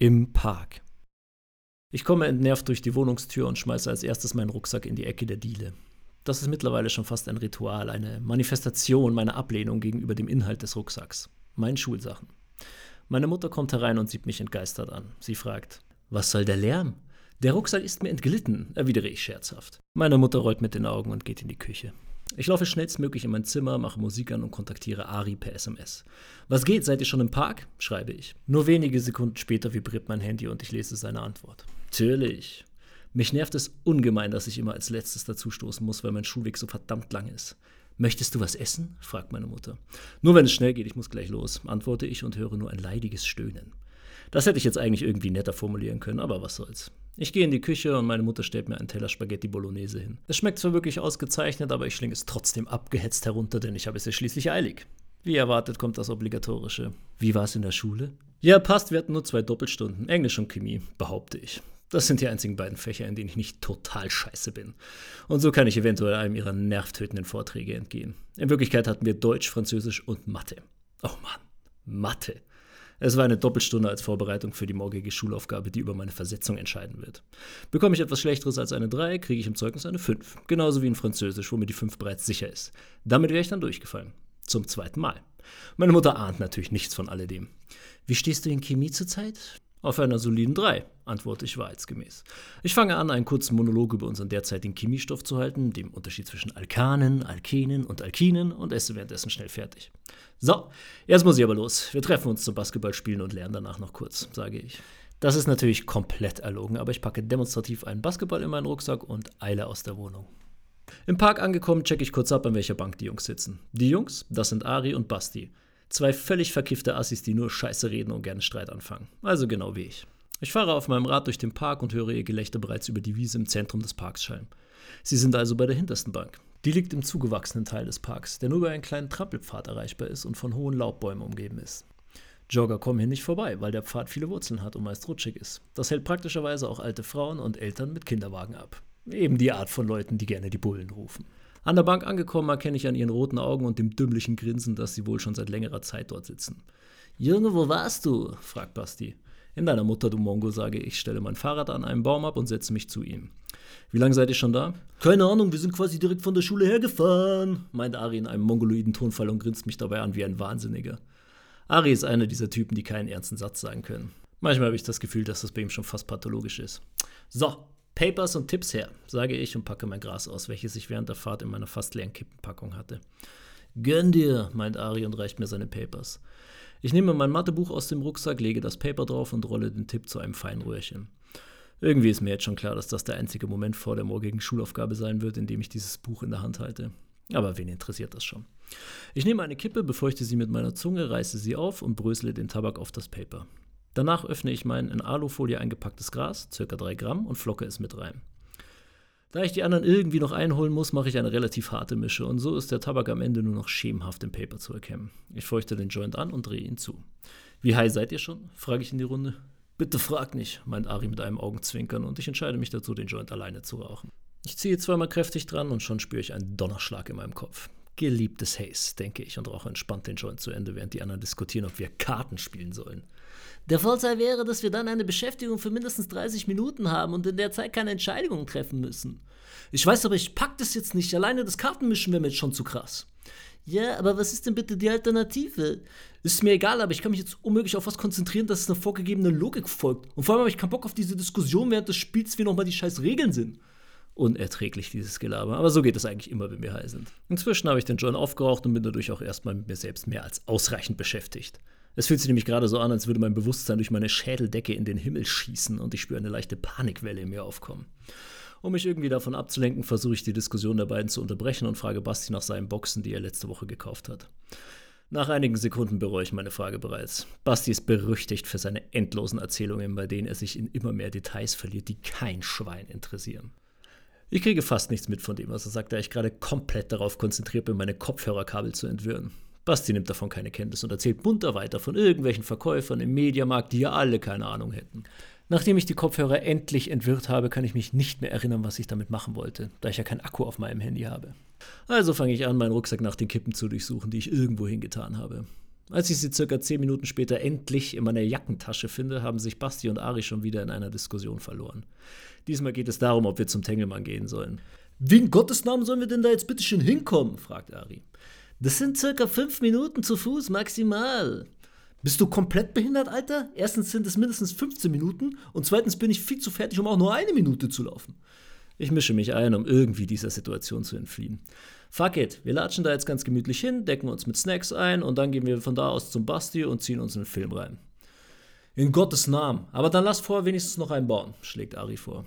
Im Park. Ich komme entnervt durch die Wohnungstür und schmeiße als erstes meinen Rucksack in die Ecke der Diele. Das ist mittlerweile schon fast ein Ritual, eine Manifestation meiner Ablehnung gegenüber dem Inhalt des Rucksacks, meinen Schulsachen. Meine Mutter kommt herein und sieht mich entgeistert an. Sie fragt: Was soll der Lärm? Der Rucksack ist mir entglitten, erwidere ich scherzhaft. Meine Mutter rollt mit den Augen und geht in die Küche. Ich laufe schnellstmöglich in mein Zimmer, mache Musik an und kontaktiere Ari per SMS. Was geht? Seid ihr schon im Park? schreibe ich. Nur wenige Sekunden später vibriert mein Handy und ich lese seine Antwort. Natürlich. Mich nervt es ungemein, dass ich immer als letztes dazustoßen muss, weil mein Schulweg so verdammt lang ist. Möchtest du was essen? fragt meine Mutter. Nur wenn es schnell geht, ich muss gleich los, antworte ich und höre nur ein leidiges Stöhnen. Das hätte ich jetzt eigentlich irgendwie netter formulieren können, aber was soll's. Ich gehe in die Küche und meine Mutter stellt mir einen Teller Spaghetti Bolognese hin. Es schmeckt zwar wirklich ausgezeichnet, aber ich schlinge es trotzdem abgehetzt herunter, denn ich habe es ja schließlich eilig. Wie erwartet kommt das Obligatorische. Wie war es in der Schule? Ja, passt, wir hatten nur zwei Doppelstunden, Englisch und Chemie, behaupte ich. Das sind die einzigen beiden Fächer, in denen ich nicht total scheiße bin. Und so kann ich eventuell einem ihrer nervtötenden Vorträge entgehen. In Wirklichkeit hatten wir Deutsch, Französisch und Mathe. Oh Mann, Mathe. Es war eine Doppelstunde als Vorbereitung für die morgige Schulaufgabe, die über meine Versetzung entscheiden wird. Bekomme ich etwas Schlechteres als eine 3, kriege ich im Zeugnis eine 5. Genauso wie in Französisch, wo mir die 5 bereits sicher ist. Damit wäre ich dann durchgefallen. Zum zweiten Mal. Meine Mutter ahnt natürlich nichts von alledem. Wie stehst du in Chemie zurzeit? Auf einer soliden 3, antworte ich wahrheitsgemäß. Ich fange an, einen kurzen Monolog über unseren derzeitigen Chemiestoff zu halten, dem Unterschied zwischen Alkanen, Alkenen und Alkinen und esse währenddessen schnell fertig. So, jetzt muss ich aber los. Wir treffen uns zum Basketballspielen und lernen danach noch kurz, sage ich. Das ist natürlich komplett erlogen, aber ich packe demonstrativ einen Basketball in meinen Rucksack und eile aus der Wohnung. Im Park angekommen, checke ich kurz ab, an welcher Bank die Jungs sitzen. Die Jungs, das sind Ari und Basti. Zwei völlig verkiffte Assis, die nur Scheiße reden und gerne Streit anfangen. Also genau wie ich. Ich fahre auf meinem Rad durch den Park und höre ihr Gelächter bereits über die Wiese im Zentrum des Parks schallen. Sie sind also bei der hintersten Bank. Die liegt im zugewachsenen Teil des Parks, der nur über einen kleinen Trampelpfad erreichbar ist und von hohen Laubbäumen umgeben ist. Jogger kommen hier nicht vorbei, weil der Pfad viele Wurzeln hat und meist rutschig ist. Das hält praktischerweise auch alte Frauen und Eltern mit Kinderwagen ab. Eben die Art von Leuten, die gerne die Bullen rufen. An der Bank angekommen erkenne ich an ihren roten Augen und dem dümmlichen Grinsen, dass sie wohl schon seit längerer Zeit dort sitzen. Junge, wo warst du? fragt Basti. In deiner Mutter, du Mongo, sage ich, stelle mein Fahrrad an einem Baum ab und setze mich zu ihm. Wie lange seid ihr schon da? Keine Ahnung, wir sind quasi direkt von der Schule hergefahren, meint Ari in einem mongoloiden Tonfall und grinst mich dabei an wie ein Wahnsinniger. Ari ist einer dieser Typen, die keinen ernsten Satz sagen können. Manchmal habe ich das Gefühl, dass das bei ihm schon fast pathologisch ist. So, Papers und Tipps her, sage ich und packe mein Gras aus, welches ich während der Fahrt in meiner fast leeren Kippenpackung hatte. Gönn dir, meint Ari und reicht mir seine Papers. Ich nehme mein Mathebuch aus dem Rucksack, lege das Paper drauf und rolle den Tipp zu einem feinen Röhrchen. Irgendwie ist mir jetzt schon klar, dass das der einzige Moment vor der morgigen Schulaufgabe sein wird, in dem ich dieses Buch in der Hand halte. Aber wen interessiert das schon? Ich nehme eine Kippe, befeuchte sie mit meiner Zunge, reiße sie auf und brösele den Tabak auf das Paper. Danach öffne ich mein in Alufolie eingepacktes Gras, ca. 3 Gramm, und flocke es mit rein. Da ich die anderen irgendwie noch einholen muss, mache ich eine relativ harte Mische und so ist der Tabak am Ende nur noch schemenhaft im Paper zu erkennen. Ich feuchte den Joint an und drehe ihn zu. Wie high seid ihr schon? frage ich in die Runde. Bitte frag nicht, meint Ari mit einem Augenzwinkern und ich entscheide mich dazu, den Joint alleine zu rauchen. Ich ziehe zweimal kräftig dran und schon spüre ich einen Donnerschlag in meinem Kopf. Geliebtes Haze, denke ich und rauche entspannt den Joint zu Ende, während die anderen diskutieren, ob wir Karten spielen sollen. Der Vorteil wäre, dass wir dann eine Beschäftigung für mindestens 30 Minuten haben und in der Zeit keine Entscheidungen treffen müssen. Ich weiß aber, ich pack das jetzt nicht. Alleine das Kartenmischen wäre mir jetzt schon zu krass. Ja, aber was ist denn bitte die Alternative? Ist mir egal, aber ich kann mich jetzt unmöglich auf was konzentrieren, dass es einer vorgegebenen Logik folgt. Und vor allem habe ich keinen Bock auf diese Diskussion während des Spiels, wie nochmal die scheiß Regeln sind. Unerträglich, dieses Gelaber. Aber so geht es eigentlich immer, wenn wir high sind. Inzwischen habe ich den Joint aufgeraucht und bin dadurch auch erstmal mit mir selbst mehr als ausreichend beschäftigt. Es fühlt sich nämlich gerade so an, als würde mein Bewusstsein durch meine Schädeldecke in den Himmel schießen und ich spüre eine leichte Panikwelle in mir aufkommen. Um mich irgendwie davon abzulenken, versuche ich die Diskussion der beiden zu unterbrechen und frage Basti nach seinen Boxen, die er letzte Woche gekauft hat. Nach einigen Sekunden bereue ich meine Frage bereits. Basti ist berüchtigt für seine endlosen Erzählungen, bei denen er sich in immer mehr Details verliert, die kein Schwein interessieren. Ich kriege fast nichts mit von dem, was er sagt, da ich gerade komplett darauf konzentriert bin, meine Kopfhörerkabel zu entwirren. Basti nimmt davon keine Kenntnis und erzählt munter weiter von irgendwelchen Verkäufern im Mediamarkt, die ja alle keine Ahnung hätten. Nachdem ich die Kopfhörer endlich entwirrt habe, kann ich mich nicht mehr erinnern, was ich damit machen wollte, da ich ja keinen Akku auf meinem Handy habe. Also fange ich an, meinen Rucksack nach den Kippen zu durchsuchen, die ich irgendwo hingetan habe. Als ich sie circa 10 Minuten später endlich in meiner Jackentasche finde, haben sich Basti und Ari schon wieder in einer Diskussion verloren. Diesmal geht es darum, ob wir zum Tengelmann gehen sollen. Wie in Gottes Namen sollen wir denn da jetzt bitte schön hinkommen? fragt Ari. Das sind circa 5 Minuten zu Fuß maximal. Bist du komplett behindert, Alter? Erstens sind es mindestens 15 Minuten und zweitens bin ich viel zu fertig, um auch nur eine Minute zu laufen. Ich mische mich ein, um irgendwie dieser Situation zu entfliehen. Fuck it, wir latschen da jetzt ganz gemütlich hin, decken uns mit Snacks ein und dann gehen wir von da aus zum Basti und ziehen uns einen Film rein. In Gottes Namen, aber dann lass vorher wenigstens noch einen bauen, schlägt Ari vor.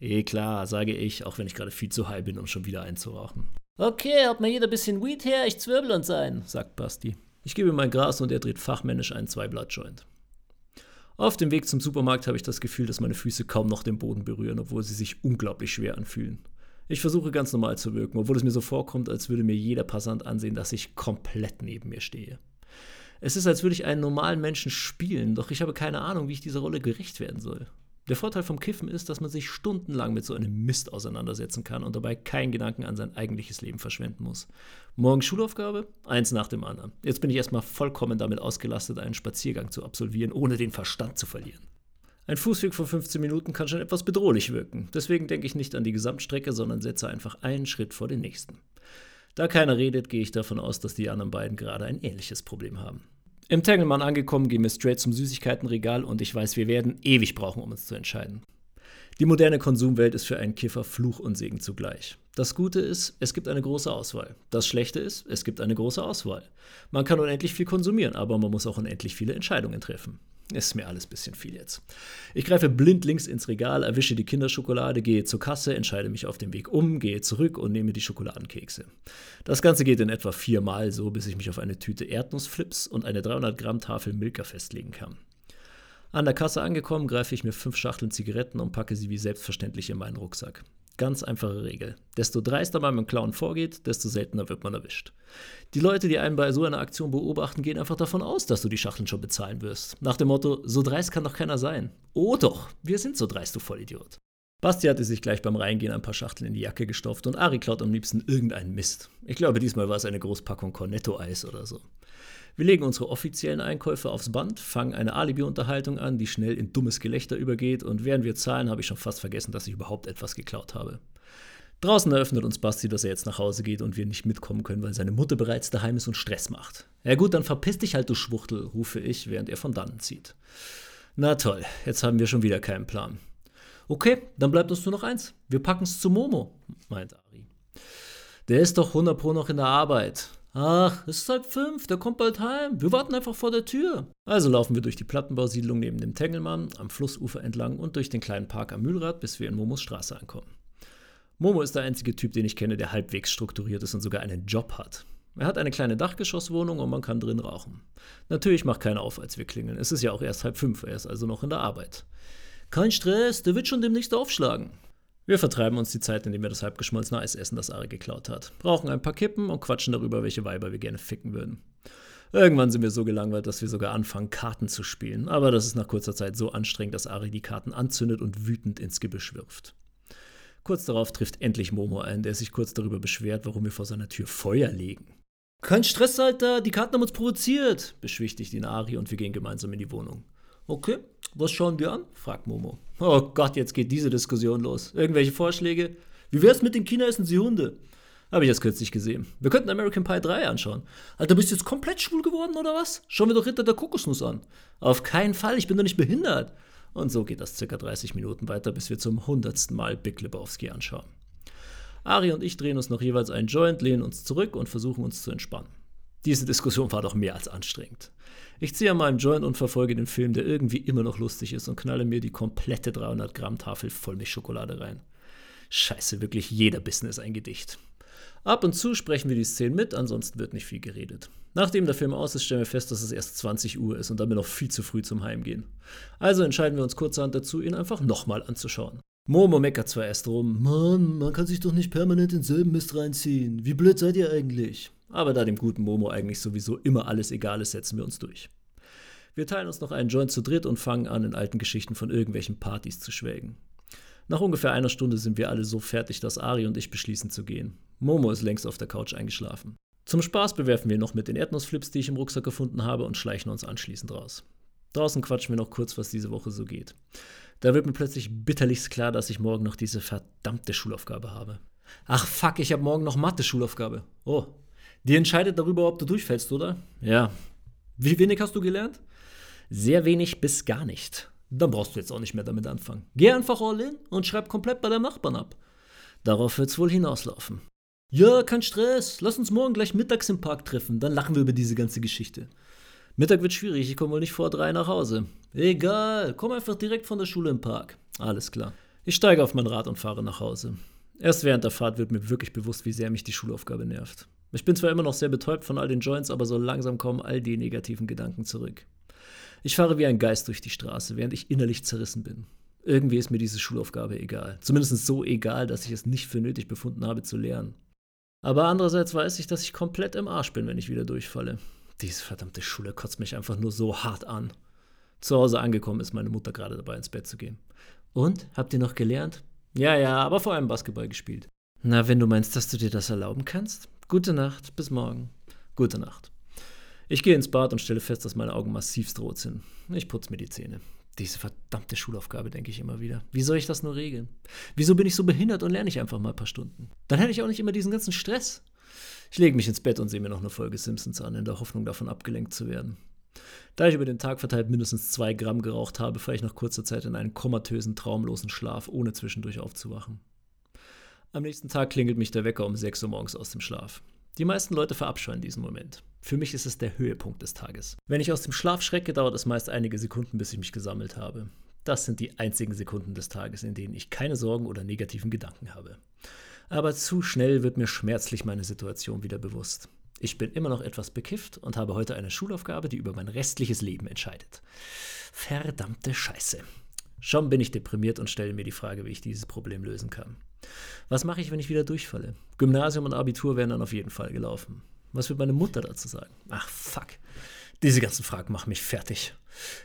Eh klar, sage ich, auch wenn ich gerade viel zu high bin, um schon wieder einzurauchen. Okay, habt mal jeder ein bisschen Weed her, ich zwirbel uns ein, sagt Basti. Ich gebe ihm mein Gras und er dreht fachmännisch einen Zweiblatt-Joint. Auf dem Weg zum Supermarkt habe ich das Gefühl, dass meine Füße kaum noch den Boden berühren, obwohl sie sich unglaublich schwer anfühlen. Ich versuche ganz normal zu wirken, obwohl es mir so vorkommt, als würde mir jeder Passant ansehen, dass ich komplett neben mir stehe. Es ist, als würde ich einen normalen Menschen spielen, doch ich habe keine Ahnung, wie ich dieser Rolle gerecht werden soll. Der Vorteil vom Kiffen ist, dass man sich stundenlang mit so einem Mist auseinandersetzen kann und dabei keinen Gedanken an sein eigentliches Leben verschwenden muss. Morgen Schulaufgabe, eins nach dem anderen. Jetzt bin ich erstmal vollkommen damit ausgelastet, einen Spaziergang zu absolvieren, ohne den Verstand zu verlieren. Ein Fußweg von 15 Minuten kann schon etwas bedrohlich wirken. Deswegen denke ich nicht an die Gesamtstrecke, sondern setze einfach einen Schritt vor den nächsten. Da keiner redet, gehe ich davon aus, dass die anderen beiden gerade ein ähnliches Problem haben. Im Tengelmann angekommen, gehen wir straight zum Süßigkeitenregal und ich weiß, wir werden ewig brauchen, um uns zu entscheiden. Die moderne Konsumwelt ist für einen Kiffer Fluch und Segen zugleich. Das Gute ist, es gibt eine große Auswahl. Das Schlechte ist, es gibt eine große Auswahl. Man kann unendlich viel konsumieren, aber man muss auch unendlich viele Entscheidungen treffen. Ist mir alles ein bisschen viel jetzt. Ich greife blind links ins Regal, erwische die Kinderschokolade, gehe zur Kasse, entscheide mich auf dem Weg um, gehe zurück und nehme die Schokoladenkekse. Das Ganze geht in etwa viermal so, bis ich mich auf eine Tüte Erdnussflips und eine 300 Gramm Tafel Milka festlegen kann. An der Kasse angekommen, greife ich mir fünf Schachteln Zigaretten und packe sie wie selbstverständlich in meinen Rucksack. Ganz einfache Regel. Desto dreister man mit dem Clown vorgeht, desto seltener wird man erwischt. Die Leute, die einen bei so einer Aktion beobachten, gehen einfach davon aus, dass du die Schachteln schon bezahlen wirst. Nach dem Motto, so dreist kann doch keiner sein. Oh doch, wir sind so dreist, du Vollidiot. Basti hatte sich gleich beim Reingehen ein paar Schachteln in die Jacke gestopft und Ari klaut am liebsten irgendeinen Mist. Ich glaube, diesmal war es eine Großpackung Cornetto-Eis oder so. Wir legen unsere offiziellen Einkäufe aufs Band, fangen eine Alibi-Unterhaltung an, die schnell in dummes Gelächter übergeht und während wir zahlen, habe ich schon fast vergessen, dass ich überhaupt etwas geklaut habe. Draußen eröffnet uns Basti, dass er jetzt nach Hause geht und wir nicht mitkommen können, weil seine Mutter bereits daheim ist und Stress macht. Ja gut, dann verpiss dich halt, du Schwuchtel, rufe ich, während er von dannen zieht. Na toll, jetzt haben wir schon wieder keinen Plan. Okay, dann bleibt uns nur noch eins. Wir packen's zu Momo, meint Ari. Der ist doch 100 Pro noch in der Arbeit. Ach, es ist halb fünf, der kommt bald heim. Wir warten einfach vor der Tür. Also laufen wir durch die Plattenbausiedlung neben dem Tengelmann, am Flussufer entlang und durch den kleinen Park am Mühlrad, bis wir in Momos Straße ankommen. Momo ist der einzige Typ, den ich kenne, der halbwegs strukturiert ist und sogar einen Job hat. Er hat eine kleine Dachgeschosswohnung und man kann drin rauchen. Natürlich macht keiner auf, als wir klingeln. Es ist ja auch erst halb fünf, er ist also noch in der Arbeit. Kein Stress, der wird schon demnächst aufschlagen. Wir vertreiben uns die Zeit, indem wir das halbgeschmolzene Eis essen, das Ari geklaut hat. Brauchen ein paar Kippen und quatschen darüber, welche Weiber wir gerne ficken würden. Irgendwann sind wir so gelangweilt, dass wir sogar anfangen, Karten zu spielen. Aber das ist nach kurzer Zeit so anstrengend, dass Ari die Karten anzündet und wütend ins Gebüsch wirft. Kurz darauf trifft endlich Momo ein, der sich kurz darüber beschwert, warum wir vor seiner Tür Feuer legen. Kein Stress, Alter, die Karten haben uns provoziert, beschwichtigt ihn Ari und wir gehen gemeinsam in die Wohnung. Okay, was schauen wir an? fragt Momo. Oh Gott, jetzt geht diese Diskussion los. Irgendwelche Vorschläge? Wie wär's mit den China essen sie Hunde? Habe ich erst kürzlich gesehen. Wir könnten American Pie 3 anschauen. Alter, bist du jetzt komplett schwul geworden oder was? Schauen wir doch Ritter der Kokosnuss an. Auf keinen Fall, ich bin doch nicht behindert. Und so geht das circa 30 Minuten weiter, bis wir zum hundertsten Mal Big Lebowski anschauen. Ari und ich drehen uns noch jeweils einen Joint, lehnen uns zurück und versuchen uns zu entspannen. Diese Diskussion war doch mehr als anstrengend. Ich ziehe an meinem Joint und verfolge den Film, der irgendwie immer noch lustig ist und knalle mir die komplette 300 Gramm Tafel Vollmilchschokolade rein. Scheiße, wirklich jeder ist ein Gedicht. Ab und zu sprechen wir die Szenen mit, ansonsten wird nicht viel geredet. Nachdem der Film aus ist, stellen wir fest, dass es erst 20 Uhr ist und damit noch viel zu früh zum Heimgehen. Also entscheiden wir uns kurzerhand dazu, ihn einfach nochmal anzuschauen. Momo meckert zwar erst rum, Mann, man kann sich doch nicht permanent denselben Mist reinziehen. Wie blöd seid ihr eigentlich? Aber da dem guten Momo eigentlich sowieso immer alles egal ist, setzen wir uns durch. Wir teilen uns noch einen Joint zu dritt und fangen an, in alten Geschichten von irgendwelchen Partys zu schwelgen. Nach ungefähr einer Stunde sind wir alle so fertig, dass Ari und ich beschließen zu gehen. Momo ist längst auf der Couch eingeschlafen. Zum Spaß bewerfen wir noch mit den Erdnussflips, die ich im Rucksack gefunden habe, und schleichen uns anschließend raus. Draußen quatschen wir noch kurz, was diese Woche so geht. Da wird mir plötzlich bitterlichst klar, dass ich morgen noch diese verdammte Schulaufgabe habe. Ach fuck, ich habe morgen noch Mathe-Schulaufgabe. Oh, die entscheidet darüber, ob du durchfällst, oder? Ja. Wie wenig hast du gelernt? Sehr wenig bis gar nicht. Dann brauchst du jetzt auch nicht mehr damit anfangen. Geh einfach all in und schreib komplett bei deinem Nachbarn ab. Darauf wird's wohl hinauslaufen. Ja, kein Stress. Lass uns morgen gleich mittags im Park treffen. Dann lachen wir über diese ganze Geschichte. Mittag wird schwierig, ich komme wohl nicht vor drei nach Hause. Egal, komm einfach direkt von der Schule im Park. Alles klar. Ich steige auf mein Rad und fahre nach Hause. Erst während der Fahrt wird mir wirklich bewusst, wie sehr mich die Schulaufgabe nervt. Ich bin zwar immer noch sehr betäubt von all den Joints, aber so langsam kommen all die negativen Gedanken zurück. Ich fahre wie ein Geist durch die Straße, während ich innerlich zerrissen bin. Irgendwie ist mir diese Schulaufgabe egal. Zumindest so egal, dass ich es nicht für nötig befunden habe zu lernen. Aber andererseits weiß ich, dass ich komplett im Arsch bin, wenn ich wieder durchfalle. Diese verdammte Schule kotzt mich einfach nur so hart an. Zu Hause angekommen ist meine Mutter gerade dabei, ins Bett zu gehen. Und? Habt ihr noch gelernt? Ja, ja, aber vor allem Basketball gespielt. Na, wenn du meinst, dass du dir das erlauben kannst? Gute Nacht, bis morgen. Gute Nacht. Ich gehe ins Bad und stelle fest, dass meine Augen massivst rot sind. Ich putze mir die Zähne. Diese verdammte Schulaufgabe, denke ich immer wieder. Wie soll ich das nur regeln? Wieso bin ich so behindert und lerne ich einfach mal ein paar Stunden? Dann hätte ich auch nicht immer diesen ganzen Stress. Ich lege mich ins Bett und sehe mir noch eine Folge Simpsons an, in der Hoffnung, davon abgelenkt zu werden. Da ich über den Tag verteilt mindestens zwei Gramm geraucht habe, falle ich nach kurzer Zeit in einen komatösen, traumlosen Schlaf, ohne zwischendurch aufzuwachen. Am nächsten Tag klingelt mich der Wecker um 6 Uhr morgens aus dem Schlaf. Die meisten Leute verabscheuen diesen Moment. Für mich ist es der Höhepunkt des Tages. Wenn ich aus dem Schlaf schrecke, dauert es meist einige Sekunden, bis ich mich gesammelt habe. Das sind die einzigen Sekunden des Tages, in denen ich keine Sorgen oder negativen Gedanken habe. Aber zu schnell wird mir schmerzlich meine Situation wieder bewusst. Ich bin immer noch etwas bekifft und habe heute eine Schulaufgabe, die über mein restliches Leben entscheidet. Verdammte Scheiße. Schon bin ich deprimiert und stelle mir die Frage, wie ich dieses Problem lösen kann. Was mache ich, wenn ich wieder durchfalle? Gymnasium und Abitur wären dann auf jeden Fall gelaufen. Was wird meine Mutter dazu sagen? Ach, fuck. Diese ganzen Fragen machen mich fertig.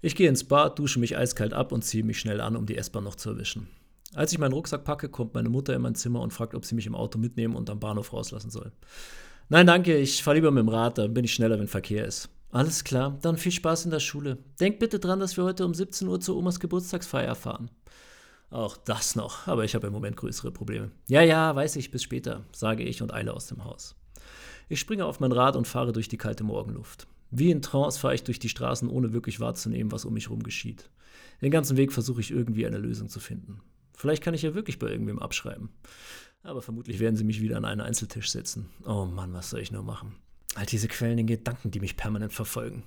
Ich gehe ins Bad, dusche mich eiskalt ab und ziehe mich schnell an, um die S-Bahn noch zu erwischen. Als ich meinen Rucksack packe, kommt meine Mutter in mein Zimmer und fragt, ob sie mich im Auto mitnehmen und am Bahnhof rauslassen soll. Nein, danke, ich fahre lieber mit dem Rad, dann bin ich schneller, wenn Verkehr ist. Alles klar, dann viel Spaß in der Schule. Denk bitte dran, dass wir heute um 17 Uhr zur Omas Geburtstagsfeier fahren. Auch das noch, aber ich habe im Moment größere Probleme. Ja, ja, weiß ich, bis später, sage ich und eile aus dem Haus. Ich springe auf mein Rad und fahre durch die kalte Morgenluft. Wie in Trance fahre ich durch die Straßen, ohne wirklich wahrzunehmen, was um mich herum geschieht. Den ganzen Weg versuche ich irgendwie eine Lösung zu finden. Vielleicht kann ich ja wirklich bei irgendwem abschreiben. Aber vermutlich werden sie mich wieder an einen Einzeltisch setzen. Oh Mann, was soll ich nur machen? All diese quälenden Gedanken, die mich permanent verfolgen.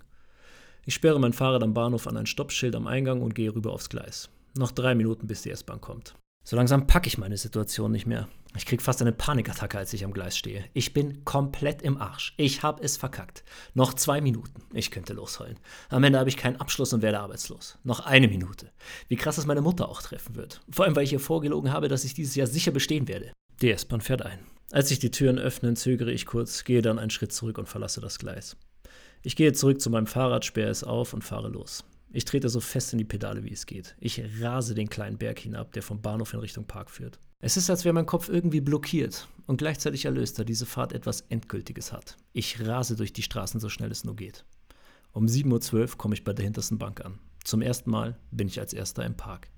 Ich sperre mein Fahrrad am Bahnhof an ein Stoppschild am Eingang und gehe rüber aufs Gleis. Noch drei Minuten, bis die S-Bahn kommt. So langsam packe ich meine Situation nicht mehr. Ich krieg fast eine Panikattacke, als ich am Gleis stehe. Ich bin komplett im Arsch. Ich habe es verkackt. Noch zwei Minuten. Ich könnte losheulen. Am Ende habe ich keinen Abschluss und werde arbeitslos. Noch eine Minute. Wie krass es meine Mutter auch treffen wird. Vor allem, weil ich ihr vorgelogen habe, dass ich dieses Jahr sicher bestehen werde. Die S-Bahn fährt ein. Als sich die Türen öffnen, zögere ich kurz, gehe dann einen Schritt zurück und verlasse das Gleis. Ich gehe zurück zu meinem Fahrrad, sperre es auf und fahre los. Ich trete so fest in die Pedale, wie es geht. Ich rase den kleinen Berg hinab, der vom Bahnhof in Richtung Park führt. Es ist, als wäre mein Kopf irgendwie blockiert und gleichzeitig erlöst, da diese Fahrt etwas Endgültiges hat. Ich rase durch die Straßen so schnell es nur geht. Um 7.12 Uhr komme ich bei der hintersten Bank an. Zum ersten Mal bin ich als erster im Park.